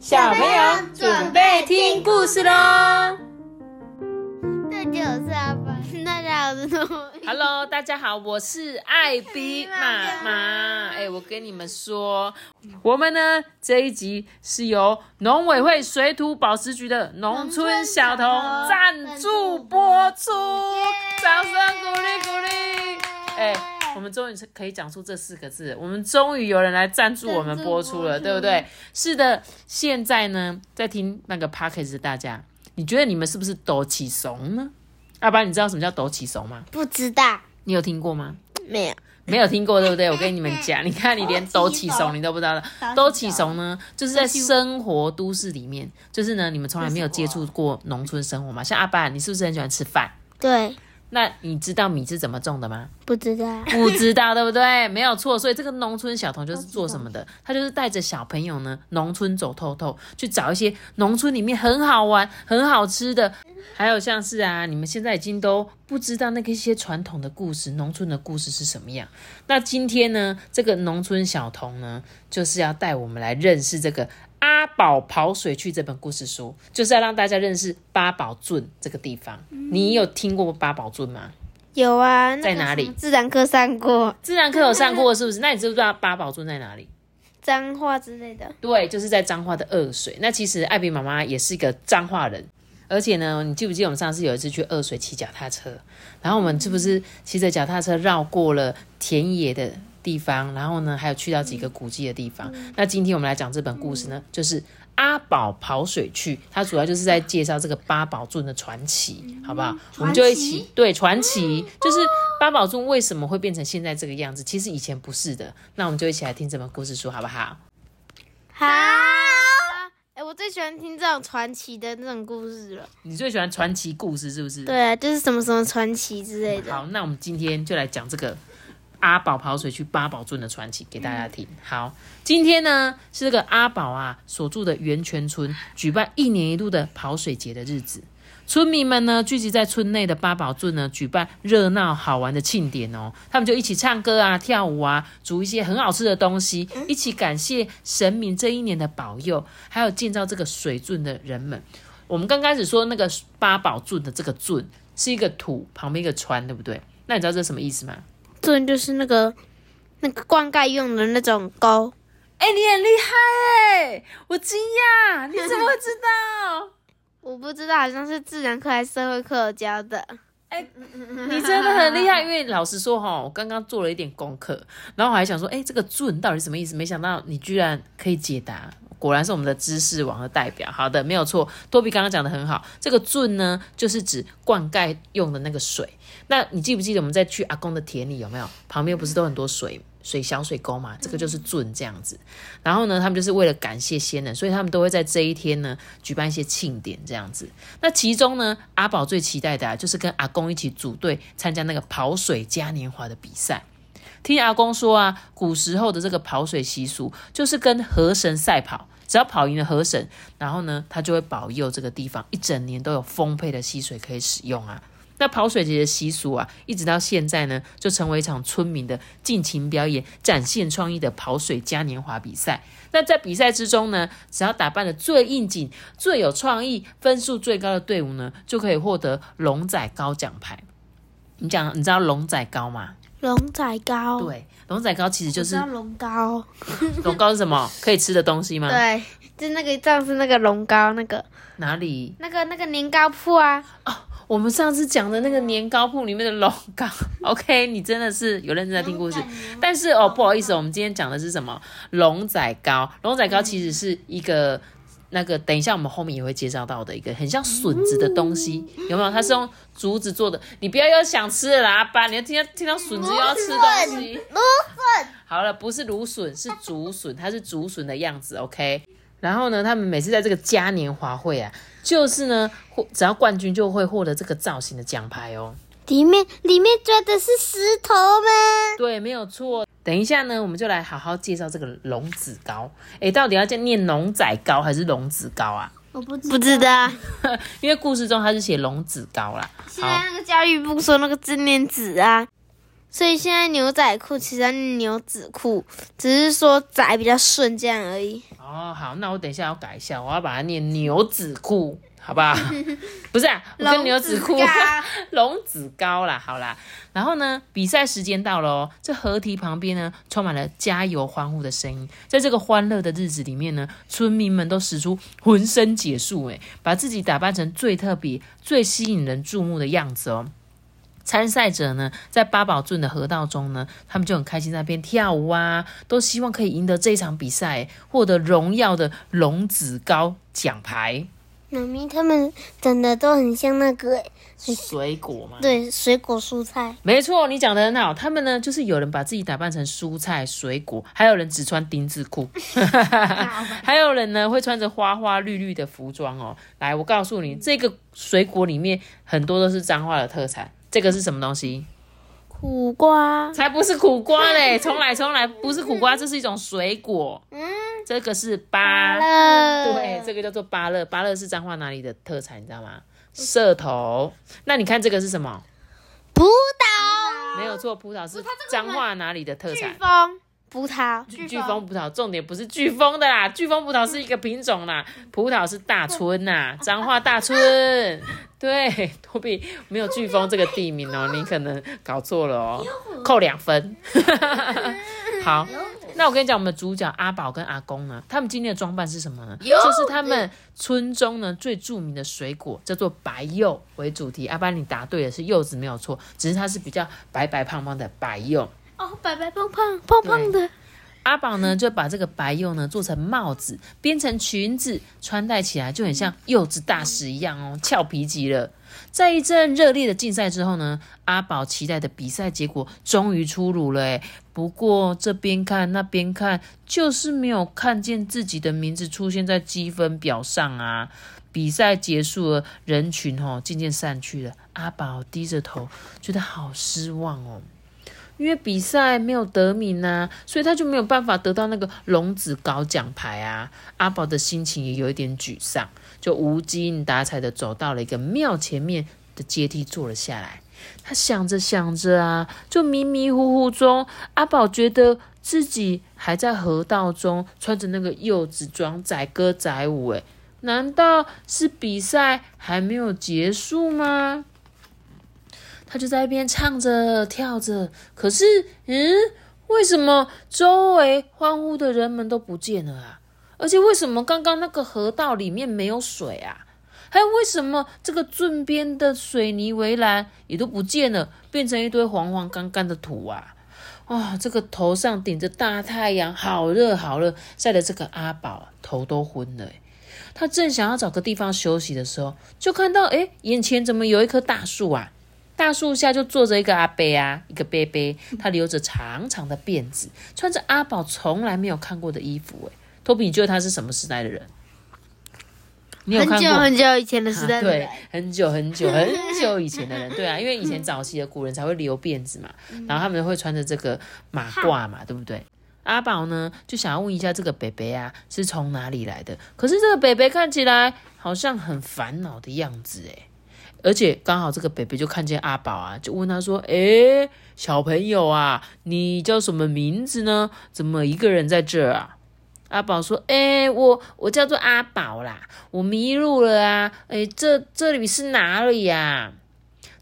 小朋友准备听故事喽这就是阿爸，大家好，我是诺。！Hello，大家好，我是艾比妈妈。哎，我跟你们说，我们呢这一集是由农委会水土保持局的农村小童赞助播出，掌声鼓励鼓励！哎，我们终于是可以讲出这四个字，我们终于有人来赞助我们播出了，对不对？是的，现在呢，在听那个 p d c a s t 的大家，你觉得你们是不是抖起怂呢？阿爸，你知道什么叫抖起怂吗？不知道，你有听过吗？没有。没有听过，对不对？我跟你们讲，你看你连抖起怂你都不知道的。抖起怂呢，就是在生活都市里面，就是呢，你们从来没有接触过农村生活嘛。像阿爸，你是不是很喜欢吃饭？对，那你知道米是怎么种的吗？不知道。不知道，对不对？没有错。所以这个农村小童就是做什么的？他就是带着小朋友呢，农村走透透，去找一些农村里面很好玩、很好吃的，还有像是啊，你们现在已经都不知道那个一些传统的故事，农村的故事是什么样。那今天呢，这个农村小童呢，就是要带我们来认识这个。阿宝跑水去这本故事书，就是要让大家认识八宝圳这个地方。你有听过八宝圳吗？有啊，在哪里自然课上过自然课有上过是不是？那你知不知道八宝圳在哪里？脏话之类的。对，就是在彰化的二水。那其实艾比妈妈也是一个彰化人，而且呢，你记不记得我们上次有一次去二水骑脚踏车，然后我们是不是骑着脚踏车绕过了田野的地方，然后呢，还有去到几个古迹的地方？那今天我们来讲这本故事呢，就是。阿宝跑水去，它主要就是在介绍这个八宝圳的传奇，好不好？我们就一起对传奇，就是八宝圳为什么会变成现在这个样子？其实以前不是的。那我们就一起来听这本故事书，好不好？好。哎、我最喜欢听这种传奇的那种故事了。你最喜欢传奇故事是不是？对啊，就是什么什么传奇之类的。好，那我们今天就来讲这个阿宝跑水去八宝圳的传奇给大家听。好，今天呢是这个阿宝啊所住的源泉村举办一年一度的跑水节的日子。村民们呢聚集在村内的八宝圳呢，举办热闹好玩的庆典哦。他们就一起唱歌啊、跳舞啊，煮一些很好吃的东西，一起感谢神明这一年的保佑，还有建造这个水圳的人们。我们刚开始说那个八宝圳的这个圳是一个土旁边一个川，对不对？那你知道这什么意思吗？这就是那个那个灌溉用的那种钩。哎、你很厉害哎，我惊讶，你怎么会知道？我不知道，好像是自然课还是社会课教的。哎你真的很厉害，因为老实说哈，我刚刚做了一点功课，然后我还想说，哎、这个“圳”到底什么意思？没想到你居然可以解答，果然是我们的知识王的代表。好的，没有错，多比刚刚讲的很好。这个“圳”呢，就是指灌溉用的那个水。那你记不记得我们在去阿公的田里有没有？旁边不是都很多水水小水沟嘛？这个就是圳这样子。然后呢，他们就是为了感谢先人，所以他们都会在这一天呢举办一些庆典这样子。那其中呢，阿宝最期待的啊，就是跟阿公一起组队参加那个跑水嘉年华的比赛。听阿公说啊，古时候的这个跑水习俗就是跟河神赛跑，只要跑赢了河神，然后呢，他就会保佑这个地方一整年都有丰沛的溪水可以使用啊。那跑水节的习俗啊，一直到现在呢，就成为一场村民的尽情表演、展现创意的跑水嘉年华比赛。那在比赛之中呢，只要打扮的最应景、最有创意、分数最高的队伍呢，就可以获得龙仔高奖牌。你讲，你知道龙仔高吗？龙仔糕，，对，龙仔糕其实就是龙糕。龙糕是什么？可以吃的东西吗？对，就那个上次那个龙糕，那个哪里？那个那个年糕铺啊，哦我们上次讲的那个年糕铺里面的龙糕，OK，你真的是有认真在听故事。但是哦，不好意思，我们今天讲的是什么？龙仔糕。龙仔糕其实是一个那个，等一下我们后面也会介绍到的一个很像笋子的东西，有没有？它是用竹子做的。你不要又想吃了啦，阿爸，你要听到听到笋子又要吃东西。芦笋，好了，不是芦笋，是竹笋，它是竹笋的样子，OK。然后呢，他们每次在这个嘉年华会啊，就是呢，获只要冠军就会获得这个造型的奖牌哦。里面里面装的是石头吗？对，没有错。等一下呢，我们就来好好介绍这个龙子糕。诶，到底要叫念龙仔糕还是龙子糕啊？我不不知道。因为故事中他是写龙子糕啦。现在那个教育部说那个字念子啊，所以现在牛仔裤其实是牛仔裤，只是说仔比较顺这样而已。哦，好，那我等一下要改一下，我要把它念牛仔裤，好不好？不是啊，我跟牛仔裤龙子嘎 龙子高啦，好啦。然后呢，比赛时间到了哦，这河堤旁边呢，充满了加油欢呼的声音。在这个欢乐的日子里面呢，村民们都使出浑身解数，诶，把自己打扮成最特别、最吸引人注目的样子哦。参赛者呢，在八宝镇的河道中呢，他们就很开心在那边跳舞啊，都希望可以赢得这一场比赛，获得荣耀的龙子高奖牌。妈咪他们长得都很像那个，水果嘛，对，水果蔬菜。没错，你讲的很好。他们呢，就是有人把自己打扮成蔬菜、水果，还有人只穿丁字裤，还有人呢会穿着花花绿绿的服装哦。来，我告诉你，这个水果里面很多都是彰化的特产。这个是什么东西？苦瓜，才不是苦瓜嘞！重来，重来，不是苦瓜，这是一种水果。嗯，这个是芭，乐，对，这个叫做芭乐。芭乐是彰化哪里的特产？你知道吗？社头。那你看这个是什么？葡萄，没有错，葡萄是彰化哪里的特产？飓风，葡萄，飓风葡萄，重点不是飓风的啦，飓风葡萄是一个品种啦，葡萄是大村呐，彰化大村。对，托比没有飓风这个地名哦，你可能搞错了哦，扣两分。好，那我跟你讲，我们的主角阿宝跟阿公呢，他们今天的装扮是什么呢？就是他们村中呢最著名的水果叫做白柚为主题。阿班，你答对了，是柚子没有错，只是它是比较白白胖胖的白柚。哦，白白胖胖胖胖的，阿宝呢，就把这个白柚呢做成帽子，编成裙子，穿戴起来就很像柚子大使一样哦，俏皮极了。在一阵热烈的竞赛之后呢，阿宝期待的比赛结果终于出炉了不过这边看那边看，就是没有看见自己的名字出现在积分表上啊。比赛结束了，人群哦渐渐散去了。阿宝低着头，觉得好失望哦。因为比赛没有得名呐、所以他就没有办法得到那个龙子高奖牌啊。阿宝的心情也有一点沮丧，就无精打采的走到了一个庙前面的阶梯坐了下来。他想着想着啊，就迷迷糊糊中，阿宝觉得自己还在河道中，穿着那个柚子装载歌载舞。诶，难道是比赛还没有结束吗？他就在一边唱着跳着，可是，嗯，为什么周围欢呼的人们都不见了啊？而且为什么刚刚那个河道里面没有水啊？还有为什么这个圳边的水泥围栏也都不见了，变成一堆黄黄干干的土啊？哇、这个头上顶着大太阳，好热好热，晒得这个阿宝头都昏了。他正想要找个地方休息的时候，就看到诶，眼前怎么有一棵大树啊？大树下就坐着一个阿伯啊，一个伯伯，他留着长长的辫子，穿着阿宝从来没有看过的衣服。哎，托比，你觉得他是什么时代的人？你有很久看过？很久以前的时代啊对，，很久很久很久以前的人，对啊，因为以前早期的古人才会留辫子嘛，然后他们会穿着这个马褂嘛，对不对？阿宝呢就想要问一下这个北北啊是从哪里来的，可是这个北北看起来好像很烦恼的样子诶，而且刚好这个北北就看见阿宝啊，就问他说：“诶，小朋友啊，你叫什么名字呢？怎么一个人在这儿啊？”阿宝说：“诶，我我叫做阿宝啦，我迷路了啊！诶，这这里是哪里呀、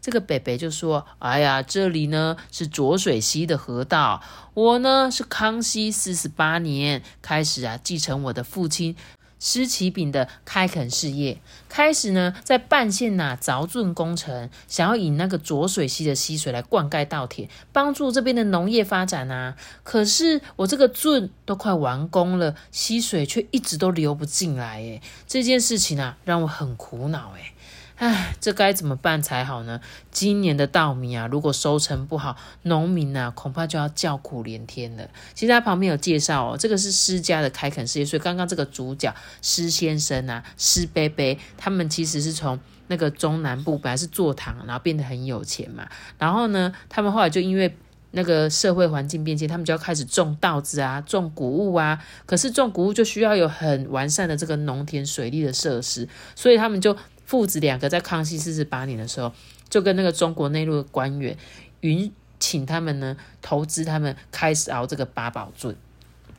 这个北北就说：“哎呀，这里呢是浊水溪的河道。我呢是康熙四十八年开始啊，继承我的父亲施启炳的开垦事业，开始呢在半县呐、凿圳工程，想要引那个浊水溪的溪水来灌溉稻田，帮助这边的农业发展啊。可是我这个圳都快完工了，溪水却一直都流不进来，诶，这件事情啊让我很苦恼，诶。唉，这该怎么办才好呢？今年的稻米啊，如果收成不好，农民啊恐怕就要叫苦连天了。其实他旁边有介绍哦，这个是施家的开垦事业，所以刚刚这个主角施先生啊、施贝贝，他们其实是从那个中南部本来是做糖，然后变得很有钱嘛。然后呢，他们后来就因为那个社会环境变迁，他们就要开始种稻子啊，种谷物啊。可是种谷物就需要有很完善的这个农田水利的设施，所以他们就父子两个在康熙四十八年的时候，就跟那个中国内陆的官员允请他们呢投资他们开始熬这个八宝粥。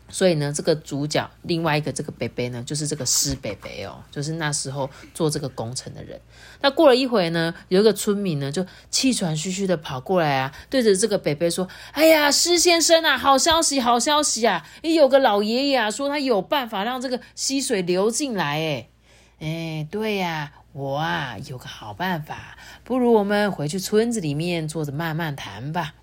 所以呢，这个主角另外一个这个北北呢，就是这个施北北哦，就是那时候做这个工程的人。那过了一会呢，有一个村民呢，就气喘吁吁的跑过来啊，对着这个北北说：“哎呀，施先生啊，好消息，好消息啊！诶有个老爷爷啊，说他有办法让这个溪水流进来。哎，哎，对呀，我啊有个好办法，不如我们回去村子里面坐着慢慢谈吧。”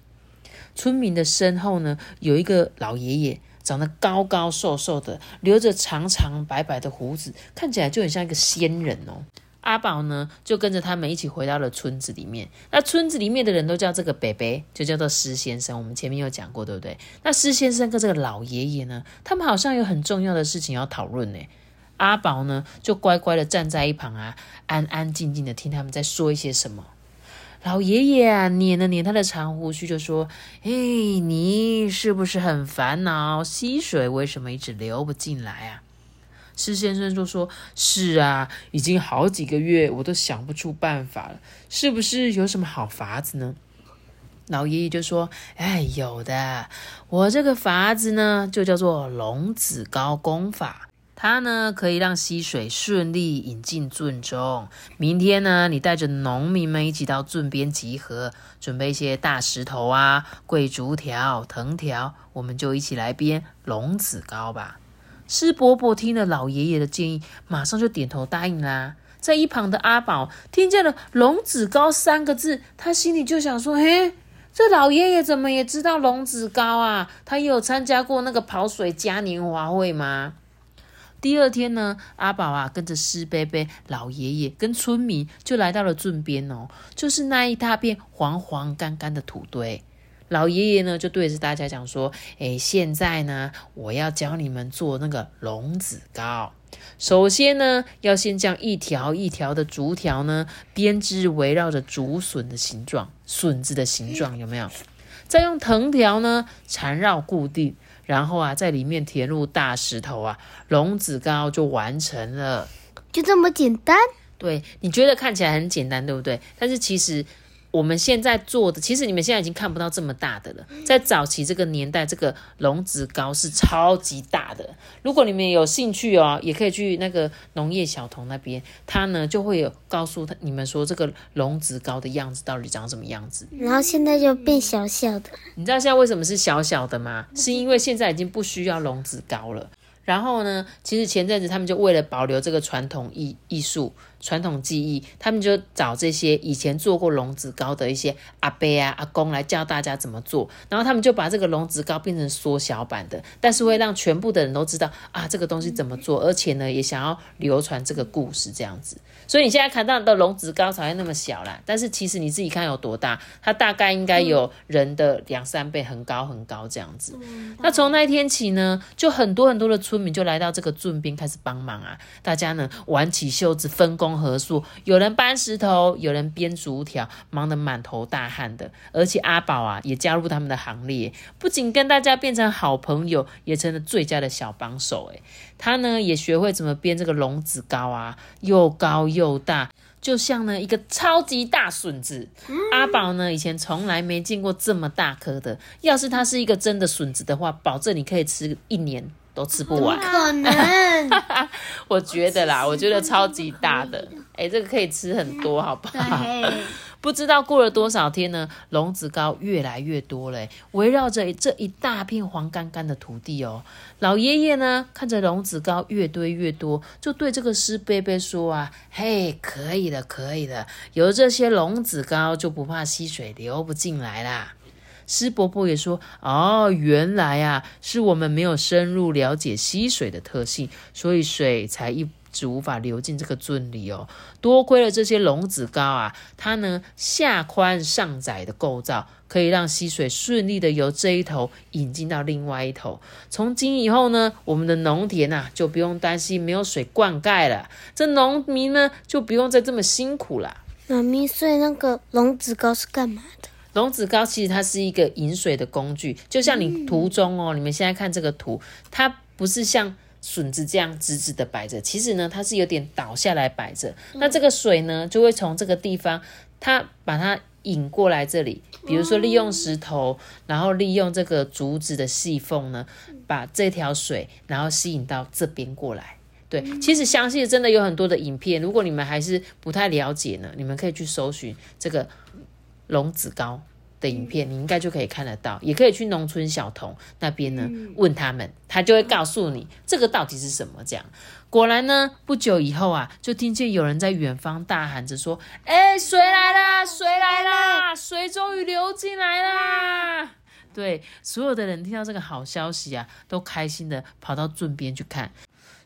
村民的身后呢，有一个老爷爷。长得高高瘦瘦的，留着长长白白的胡子，看起来就很像一个仙人哦。阿宝呢，就跟着他们一起回到了村子里面。那村子里面的人都叫这个北北，就叫做施先生。我们前面有讲过，对不对？那施先生跟这个老爷爷呢，他们好像有很重要的事情要讨论呢。阿宝呢，就乖乖的站在一旁啊，安安静静的听他们在说一些什么。老爷爷啊，捻了捻他的长胡须，就说：“哎，你是不是很烦恼？溪水为什么一直流不进来啊？”施先生就说：“是啊，已经好几个月，我都想不出办法了，是不是有什么好法子呢？”老爷爷就说：“哎，有的，我这个法子呢，就叫做龙子高功法。”它呢可以让溪水顺利引进圳中。明天呢，你带着农民们一起到圳边集合，准备一些大石头啊、桂竹条、藤条，我们就一起来编龙子糕吧。施伯伯听了老爷爷的建议，马上就点头答应啦。在一旁的阿宝听见了“龙子糕”三个字，他心里就想说：“嘿，这老爷爷怎么也知道龙子糕啊？他有参加过那个跑水嘉年华会吗？”第二天呢，阿宝啊跟着施贝贝老爷爷跟村民就来到了圳边哦，就是那一大片黄黄干干的土堆。老爷爷呢就对着大家讲说：“哎，现在呢，我要教你们做那个龙子糕。首先呢，要先将一条一条的竹条呢编织围绕着竹笋的形状，笋子的形状有没有？再用藤条呢缠绕固定。”然后啊，在里面填入大石头啊，龙子糕就完成了，就这么简单。对，你觉得看起来很简单，对不对？但是其实。我们现在做的，其实你们现在已经看不到这么大的了。在早期这个年代，这个龙子糕是超级大的。如果你们有兴趣哦，也可以去那个农业小童那边，他呢就会有告诉他你们说这个龙子糕的样子到底长什么样子。然后现在就变小小的。你知道现在为什么是小小的吗？是因为现在已经不需要龙子糕了。然后呢，其实前阵子他们就为了保留这个传统艺艺术。传统技艺，他们就找这些以前做过龙子糕的一些阿伯啊、阿公来教大家怎么做，然后他们就把这个龙子糕变成缩小版的，但是会让全部的人都知道啊这个东西怎么做，而且呢也想要流传这个故事这样子。所以你现在看到的龙子高才会那么小啦，但是其实你自己看有多大，它大概应该有人的两三倍，很高很高这样子。那从那一天起呢，就很多很多的村民就来到这个圳边开始帮忙啊，大家呢挽起袖子分工合作，有人搬石头，有人编竹条，忙得满头大汗的。而且阿宝啊也加入他们的行列，不仅跟大家变成好朋友，也成了最佳的小帮手。诶他呢也学会怎么编这个龙子糕啊，又高又大，就像呢一个超级大笋子。阿宝呢以前从来没见过这么大颗的，要是它是一个真的笋子的话，保证你可以吃一年都吃不完。可能？我觉得啦，我觉得超级大的，哎，这个可以吃很多，好不好？不知道过了多少天呢，龙子糕越来越多了，围绕着这一大片黄干干的土地哦。老爷爷呢，看着龙子糕越堆越多，就对这个湿贝贝说啊：“嘿，可以了，可以了，有这些龙子糕，就不怕溪水流不进来啦。”施伯伯也说：“哦，原来啊，是我们没有深入了解溪水的特性，所以水才一。”是无法流进这个樽里哦，多亏了这些龙子高啊，它呢下宽上窄的构造，可以让溪水顺利的由这一头引进到另外一头。从今以后呢，我们的农田呐就不用担心没有水灌溉了，这农民呢就不用再这么辛苦了。妈咪，所以那个龙子高是干嘛的？龙子高其实它是一个引水的工具，就像你图中哦，你们现在看这个图，它不是像。笋子这样直直的摆着，其实呢，它是有点倒下来摆着。那这个水呢，就会从这个地方，它把它引过来这里，比如说利用石头，然后利用这个竹子的细缝呢，把这条水然后吸引到这边过来。对，其实详细的真的有很多的影片，如果你们还是不太了解呢，你们可以去搜寻这个龙子膏的影片，你应该就可以看得到。也可以去农村小童那边呢问他们，他就会告诉你这个到底是什么。这样，果然呢，不久以后啊，就听见有人在远方大喊着说：“哎，水来啦，水来啦，水终于流进来啦！”对，所有的人听到这个好消息啊，都开心的跑到圳边去看。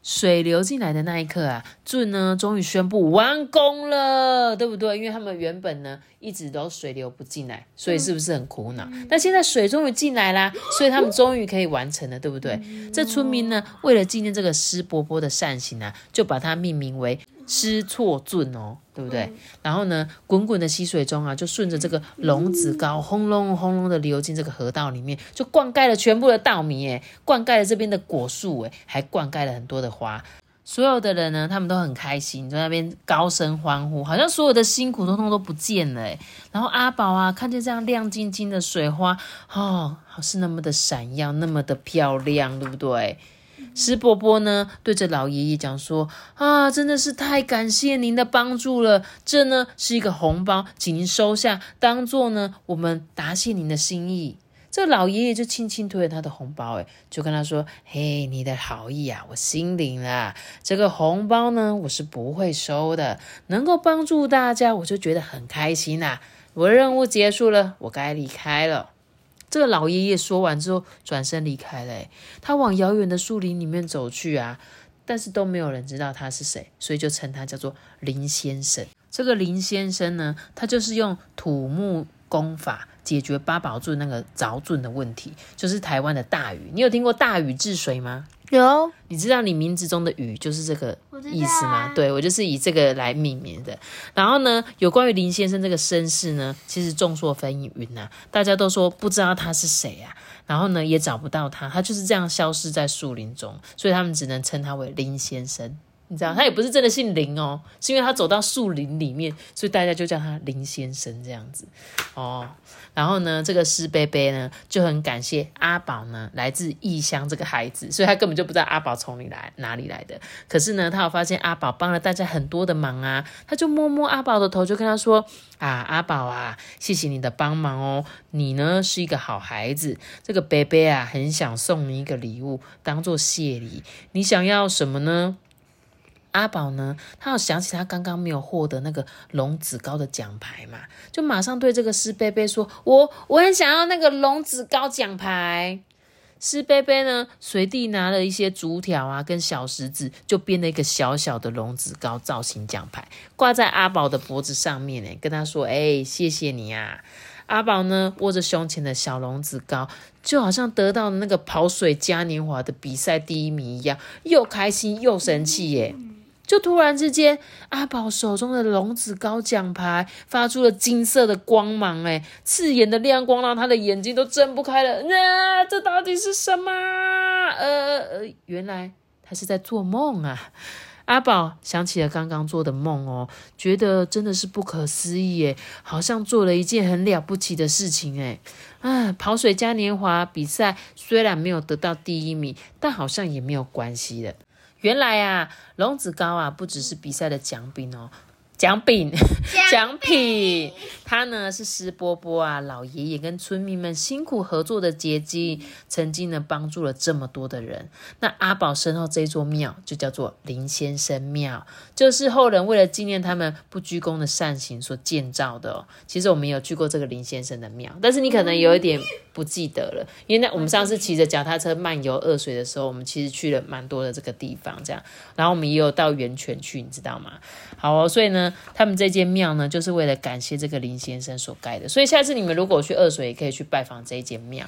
水流进来的那一刻啊，舜呢终于宣布完工了，对不对？因为他们原本呢一直都水流不进来，所以是不是很苦恼？那现在水终于进来啦，所以他们终于可以完成了，对不对？这村民呢为了纪念这个施伯伯的善行啊，就把它命名为。失错圳哦，对不对？然后呢，滚滚的溪水中啊，就顺着这个龙子高轰隆轰隆的流进这个河道里面，就灌溉了全部的稻米，诶，灌溉了这边的果树，诶，还灌溉了很多的花。所有的人呢，他们都很开心，在那边高声欢呼，好像所有的辛苦通通都不见了，然后阿宝啊，看见这样亮晶晶的水花，哦，是那么的闪耀，那么的漂亮，对不对？石伯伯呢，对着老爷爷讲说：“啊，真的是太感谢您的帮助了！这呢是一个红包，请您收下，当做呢我们答谢您的心意。”这老爷爷就轻轻推了他的红包，哎，就跟他说：“嘿，你的好意啊，我心领了。这个红包呢，我是不会收的。能够帮助大家，我就觉得很开心呐。我的任务结束了，我该离开了。”这个老爷爷说完之后，转身离开了。他往遥远的树林里面走去啊，但是都没有人知道他是谁，所以就称他叫做林先生。这个林先生呢，他就是用土木工法解决八宝柱那个凿准的问题，就是台湾的大禹。你有听过大禹治水吗？有，你知道你名字中的雨就是这个意思吗？对我就是以这个来命名的。然后呢，有关于林先生这个身世呢，其实众说纷纭呐，大家都说不知道他是谁啊。然后呢，也找不到他，他就是这样消失在树林中，所以他们只能称他为林先生。你知道，他也不是真的姓林哦，是因为他走到树林里面，所以大家就叫他林先生这样子哦。然后呢，这个施贝贝呢就很感谢阿宝呢，来自异乡这个孩子，所以他根本就不知道阿宝从里来哪里来的。可是呢，他有发现阿宝帮了大家很多的忙啊，他就摸摸阿宝的头，就跟他说：“啊，阿宝啊，谢谢你的帮忙哦，你呢是一个好孩子。这个贝贝啊，很想送你一个礼物当做谢礼，你想要什么呢？”阿宝呢？他有想起他刚刚没有获得那个龙子高的奖牌嘛，就马上对这个施贝贝说：“我我很想要那个龙子高奖牌。”施贝贝呢，随地拿了一些竹条啊，跟小石子，就编了一个小小的龙子高造型奖牌，挂在阿宝的脖子上面呢，跟他说：“哎，谢谢你啊！”阿宝呢，握着胸前的小龙子高，就好像得到那个跑水嘉年华的比赛第一名一样，又开心又生气耶。就突然之间，阿宝手中的龙子高奖牌发出了金色的光芒，哎，刺眼的亮光让他的眼睛都睁不开了。啊，这到底是什么？呃呃，原来他是在做梦啊！阿宝想起了刚刚做的梦哦，觉得真的是不可思议，哎，好像做了一件很了不起的事情，哎，啊，跑水嘉年华比赛虽然没有得到第一名，但好像也没有关系了。原来啊，龙子高啊，不只是比赛的奖品哦。奖品，奖品，他呢是施波波啊，老爷爷跟村民们辛苦合作的结晶，曾经呢帮助了这么多的人。那阿宝身后这座庙就叫做林先生庙，就是后人为了纪念他们不鞠躬的善行所建造的。哦。其实我们有去过这个林先生的庙，但是你可能有一点不记得了，因为那我们上次骑着脚踏车漫游二水的时候，我们其实去了蛮多的这个地方，这样，然后我们也有到源泉去，你知道吗？好哦，所以呢。他们这间庙呢，就是为了感谢这个林先生所盖的。所以下次你们如果去二水，也可以去拜访这一间庙。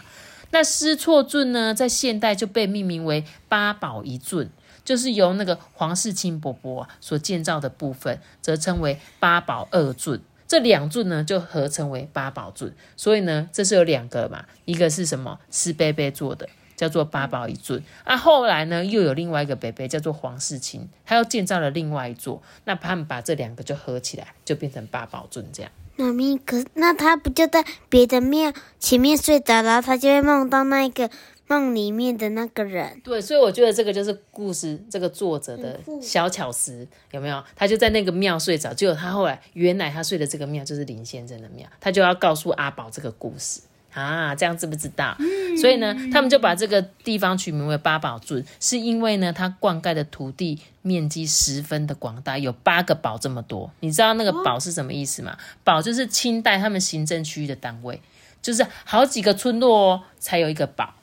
那失错圳呢，在现代就被命名为八宝一尊，就是由那个黄世清伯伯所建造的部分，则称为八宝二尊。这两尊呢，就合称为八宝尊。所以呢，这是有两个嘛，一个是什么？是贝贝做的。叫做八宝一尊啊，后来呢又有另外一个北北叫做黄世清，他又建造了另外一座，那他们把这两个就合起来，就变成八宝尊这样。妈咪，可那他不就在别的庙前面睡着，然后他就会梦到那个梦里面的那个人。对，所以我觉得这个就是故事这个作者的小巧思，有没有？他就在那个庙睡着，结果他后来原来他睡的这个庙就是林先生的庙，他就要告诉阿宝这个故事。啊，这样知不知道？所以呢，他们就把这个地方取名为八宝圳，是因为呢，它灌溉的土地面积十分的广大，有八个堡这么多。你知道那个堡是什么意思吗？堡就是清代他们行政区域的单位，就是好几个村落哦，才有一个堡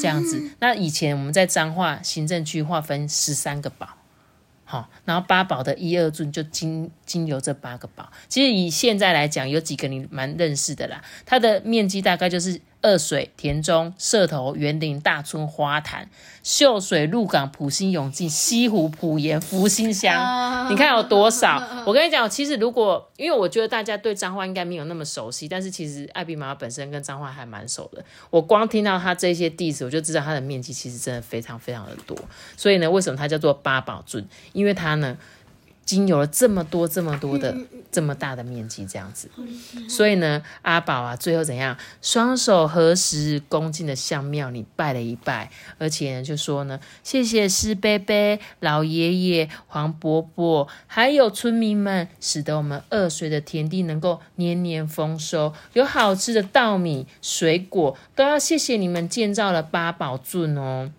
这样子。那以前我们在彰化行政区划分十三个堡。好，然后八堡的一二尊就经经由这八个堡，其实以现在来讲，有几个你蛮认识的啦，它的面积大概就是。二水、田中、社头、园林、大村、花坛、秀水、鹿港、普兴、永进、西湖、普盐、福兴乡，你看有多少？我跟你讲，其实如果因为我觉得大家对彰化应该没有那么熟悉，但是其实艾比妈妈本身跟彰化还蛮熟的。我光听到它这些地址，我就知道它的面积其实真的非常非常的多。所以呢，为什么它叫做八宝镇？因为它呢。经有了这么多、这么多的、这么大的面积，这样子，所以呢，阿宝啊，最后怎样？双手合十，恭敬的向庙里拜了一拜，而且就说呢，谢谢师伯伯、老爷爷、黄伯伯，还有村民们，使得我们二水的田地能够年年丰收，有好吃的稻米、水果，都要谢谢你们建造了八宝圳哦。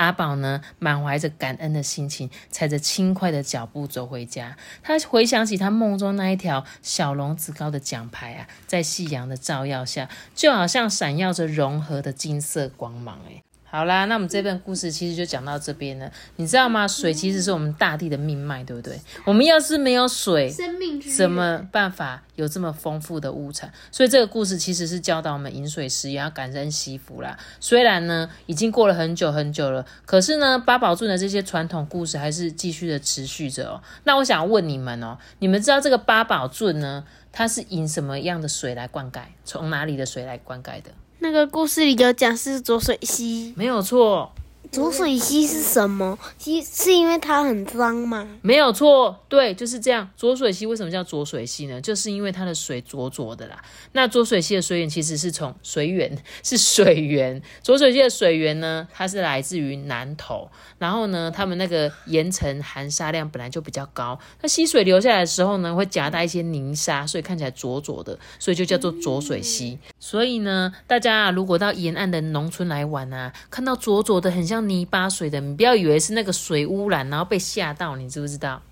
阿宝呢，满怀着感恩的心情，踩着轻快的脚步走回家。他回想起他梦中那一条小龙子高的奖牌啊，在夕阳的照耀下，就好像闪耀着融合的金色光芒。诶好啦，那我们这本故事其实就讲到这边了。你知道吗？水其实是我们大地的命脉，对不对？我们要是没有水，生命怎么办法有这么丰富的物产？所以这个故事其实是教导我们饮水时也要感恩惜福啦。虽然呢已经过了很久很久了，可是呢八宝镇的这些传统故事还是继续的持续着哦。那我想问你们哦，你们知道这个八宝镇呢，它是引什么样的水来灌溉？从哪里的水来灌溉的？那个故事里有讲是浊水溪，没有错。浊水溪是什么？溪是因为它很脏吗？没有错，对，就是这样。浊水溪为什么叫浊水溪呢？就是因为它的水浊浊的啦。那浊水溪的水源其实是从水源，是水源。浊水溪的水源呢，它是来自于南投，然后呢，他们那个岩层含沙量本来就比较高，那溪水流下来的时候呢，会夹带一些泥沙，所以看起来浊浊的，所以就叫做浊水溪。所以呢，大家如果到沿岸的农村来玩啊，看到浊浊的很像。泥巴水的，你不要以为是那个水污染，然后被吓到，你知不知道？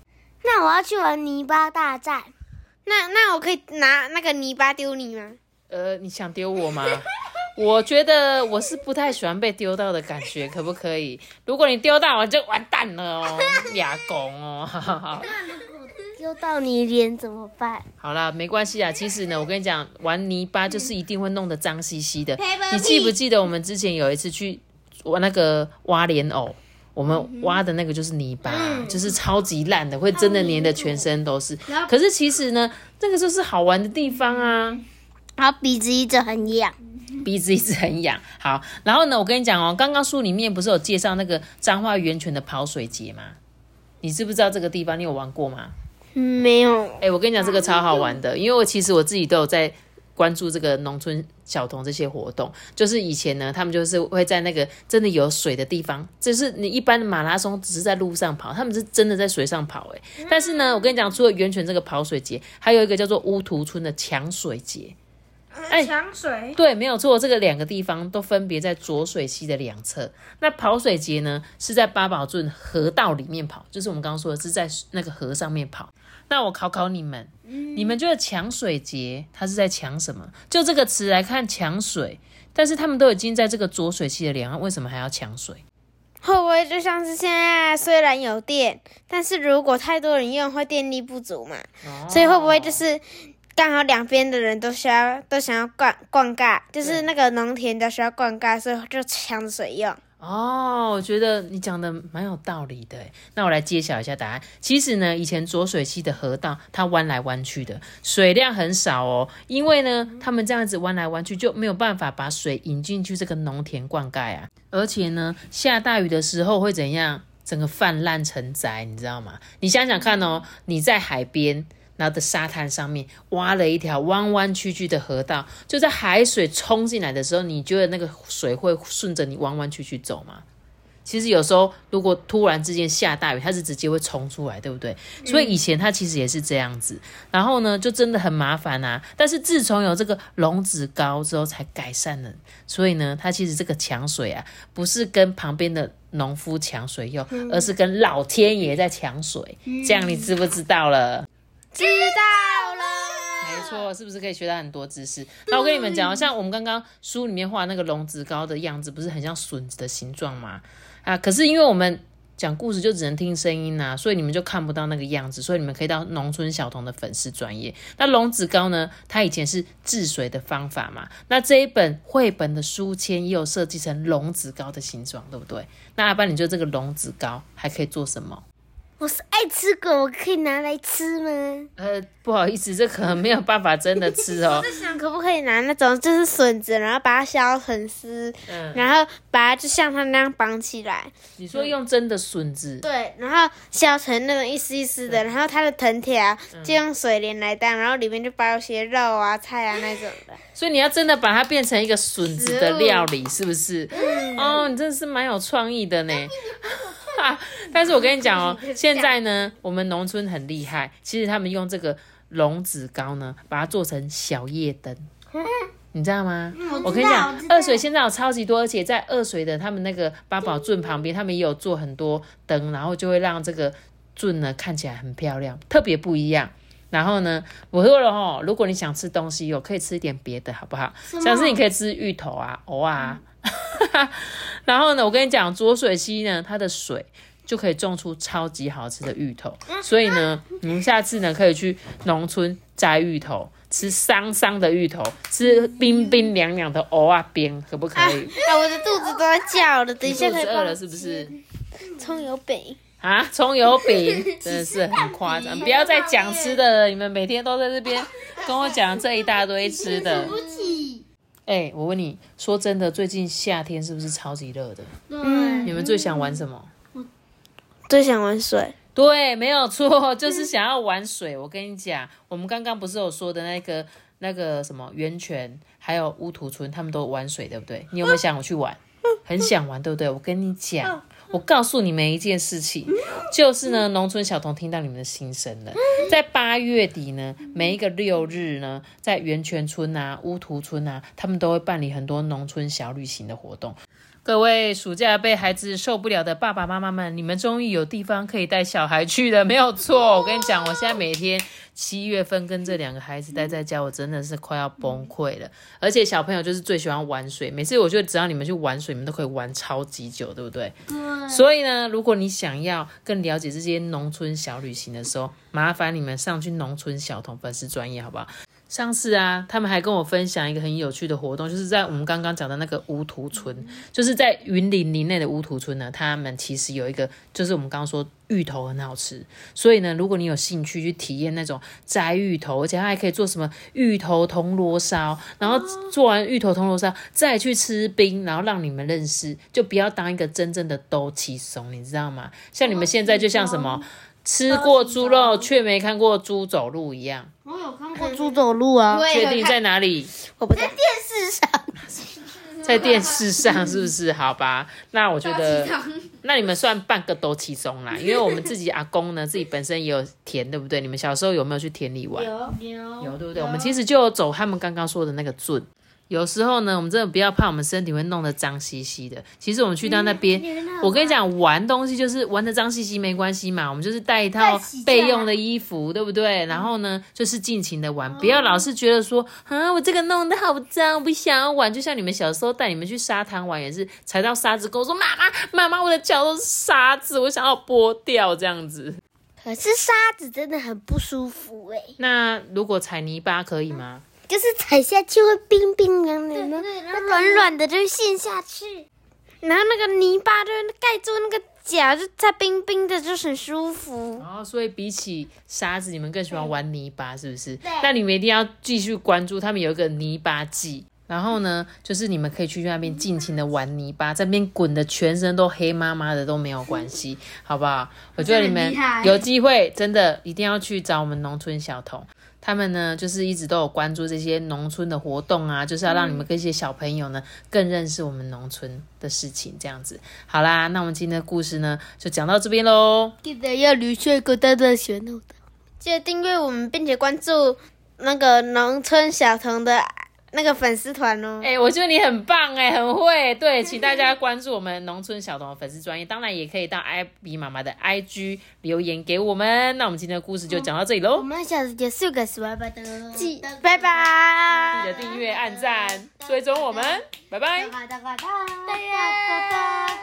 那我要去玩泥巴大战，那那我可以拿那个泥巴丢你吗？呃，你想丢我吗？我觉得我是不太喜欢被丢到的感觉，可不可以？如果你丢到我就完蛋了哦，俩公哦。丢到你脸怎么办？好啦，没关系啊。其实呢，我跟你讲，玩泥巴就是一定会弄得脏兮兮的。你记不记得我们之前有一次去？我那个挖莲藕，我们挖的那个就是泥巴，就是超级烂的，会真的粘的全身都是。可是其实呢，这个就是好玩的地方啊。然后鼻子一直很痒，鼻子一直很痒。好，然后呢，我跟你讲哦，刚刚书里面不是有介绍那个彰化源泉的跑水节吗？你知不知道这个地方？你有玩过吗？没有。哎，我跟你讲，这个超好玩的，因为我其实我自己都有在。关注这个农村小童这些活动，就是以前呢，他们就是会在那个真的有水的地方，就是你一般的马拉松只是在路上跑，他们是真的在水上跑诶。但是呢，我跟你讲，除了源泉这个跑水节，还有一个叫做乌图村的抢水节。哎，抢水？对，没有错，这个两个地方都分别在浊水溪的两侧。那跑水节呢，是在八宝镇河道里面跑，就是我们刚刚说的是在那个河上面跑。那我考考你们，你们觉得抢水节它是在抢什么？就这个词来看，抢水。但是他们都已经在这个浊水溪的两岸，为什么还要抢水？会不会就像是现在虽然有电，但是如果太多人用，会电力不足嘛？所以会不会就是刚好两边的人都需要都想要灌灌溉，就是那个农田都需要灌溉，所以就抢水用？哦，我觉得你讲的蛮有道理的。那我来揭晓一下答案。其实呢，以前浊水溪的河道它弯来弯去的，水量很少哦。因为呢，他们这样子弯来弯去就没有办法把水引进去这个农田灌溉啊。而且呢，下大雨的时候会怎样？整个泛滥成灾，你知道吗？你想想看哦，你在海边。然后的沙滩上面挖了一条弯弯曲曲的河道，就在海水冲进来的时候，你觉得那个水会顺着你弯弯曲曲走吗？其实有时候，如果突然之间下大雨，它是直接会冲出来，对不对？所以以前它其实也是这样子，然后呢，就真的很麻烦啊。但是自从有这个龙子高之后，才改善了。所以呢，它其实这个抢水啊，不是跟旁边的农夫抢水用，而是跟老天爷在抢水。这样你知不知道了？知道了。没错，是不是可以学到很多知识？那我跟你们讲，像我们刚刚书里面画那个龙子糕的样子，不是很像笋子的形状吗？啊，可是因为我们讲故事就只能听声音呐，所以你们就看不到那个样子，所以你们可以到农村小童的粉丝专业。那龙子糕呢？它以前是治水的方法嘛。那这一本绘本的书签也有设计成龙子糕的形状，对不对？那阿班，你觉得这个龙子糕还可以做什么？我是爱吃狗，我可以拿来吃吗？呃，不好意思，这可能没有办法真的吃哦。我在想，可不可以拿那种就是笋子，然后把它削成丝，然后把它就像它那样绑起来。你说用真的笋子？对，然后削成那种一丝一丝的，然后它的藤条就用水莲来当，然后里面就包一些肉啊、菜啊那种的。所以你要真的把它变成一个笋子的料理，是不是？哦，你真的是蛮有创意的呢。但是我跟你讲哦，现在呢，我们农村很厉害，其实他们用这个龙子膏呢，把它做成小夜灯，你知道吗？我跟你讲，二水现在有超级多，而且在二水的他们那个八宝镇旁边，他们也有做很多灯，然后就会让这个圳呢看起来很漂亮，特别不一样。然后呢，我说了哈，如果你想吃东西，有可以吃一点别的，好不好？像是你可以吃芋头啊、藕啊。然后呢，我跟你讲，浊水溪呢，它的水就可以种出超级好吃的芋头。所以呢，你们下次呢可以去农村摘芋头，吃香香的芋头，吃冰冰凉凉的藕啊冰，可不可以？啊，我的肚子都要叫了，等一下肚子饿了是不是？葱油饼啊，葱油饼真的是很夸张，不要再讲吃的了，你们每天都在这边跟我讲这一大堆吃的。哎，我问你说真的，最近夏天是不是超级热的？嗯，你们最想玩什么？最想玩水。对，没有错，就是想要玩水。我跟你讲，我们刚刚不是有说的那个那个什么源泉，还有乌土村，他们都玩水，对不对？你有没有想我去玩？很想玩，对不对？我跟你讲。我告诉你们一件事情，就是呢，农村小童听到你们的心声了。在八月底呢，每一个六日呢，在源泉村啊、乌图村啊，他们都会办理很多农村小旅行的活动。各位暑假被孩子受不了的爸爸妈妈们，你们终于有地方可以带小孩去了，没有错。我跟你讲，我现在每天七月份跟这两个孩子待在家，我真的是快要崩溃了。而且小朋友就是最喜欢玩水，每次我觉得只要你们去玩水，你们都可以玩超级久，对不对？所以呢，如果你想要更了解这些农村小旅行的时候，麻烦你们上去农村小童粉丝专业，好不好？上次啊，他们还跟我分享一个很有趣的活动，就是在我们刚刚讲的那个乌图村，就是在云林林内的乌图村呢。他们其实有一个，就是我们刚刚说芋头很好吃，所以呢，如果你有兴趣去体验那种摘芋头，而且它还可以做什么芋头铜锣烧，然后做完芋头铜锣烧再去吃冰，然后让你们认识，就不要当一个真正的都气松，你知道吗？像你们现在就像什么吃过猪肉却没看过猪走路一样。我有看过猪走路啊，确定在哪里？我不在电视上，在电视上是不是？好吧，那我觉得，那你们算半个都其中啦，因为我们自己阿公呢，自己本身也有田，对不对？你们小时候有没有去田里玩？有有有，对不对？我们其实就走他们刚刚说的那个圳。有时候呢，我们真的不要怕我们身体会弄得脏兮兮的。其实我们去到那边，我跟你讲，玩东西就是玩的脏兮兮没关系嘛。我们就是带一套备用的衣服，对不对？然后呢，就是尽情的玩，不要老是觉得说，啊，我这个弄得好脏，我不想要玩。就像你们小时候带你们去沙滩玩，也是踩到沙子，跟我说，妈妈，妈妈，我的脚都是沙子，我想要剥掉这样子。可是沙子真的很不舒服哎。那如果踩泥巴可以吗？就是踩下去会冰冰凉凉的，那软软的就会陷下去，然后那个泥巴就盖住那个脚，就它冰冰的，就很舒服。哦，所以比起沙子，你们更喜欢玩泥巴，是不是？对。那你们一定要继续关注，他们有一个泥巴季，然后呢，就是你们可以去那边尽情的玩泥巴，在那边滚的全身都黑麻麻的都没有关系，好不好？我觉得你们有机会真的一定要去找我们农村小童。他们呢，就是一直都有关注这些农村的活动啊，就是要让你们跟一些小朋友呢更认识我们农村的事情，这样子。好啦，那我们今天的故事呢，就讲到这边喽。记得要留下一个大大选哦。记得订阅我们，并且关注那个农村小童的那个粉丝团哦。哎、我觉得你很棒哎、很会。对，请大家关注我们农村小童的粉丝专业，当然也可以到艾比妈妈的 IG 留言给我们。那我们今天的故事就讲到这里喽我喽，们下次结束个十万八的，记，拜拜。记得订阅、按赞、追踪我们，拜拜。哒哒哒哒哒哒哒。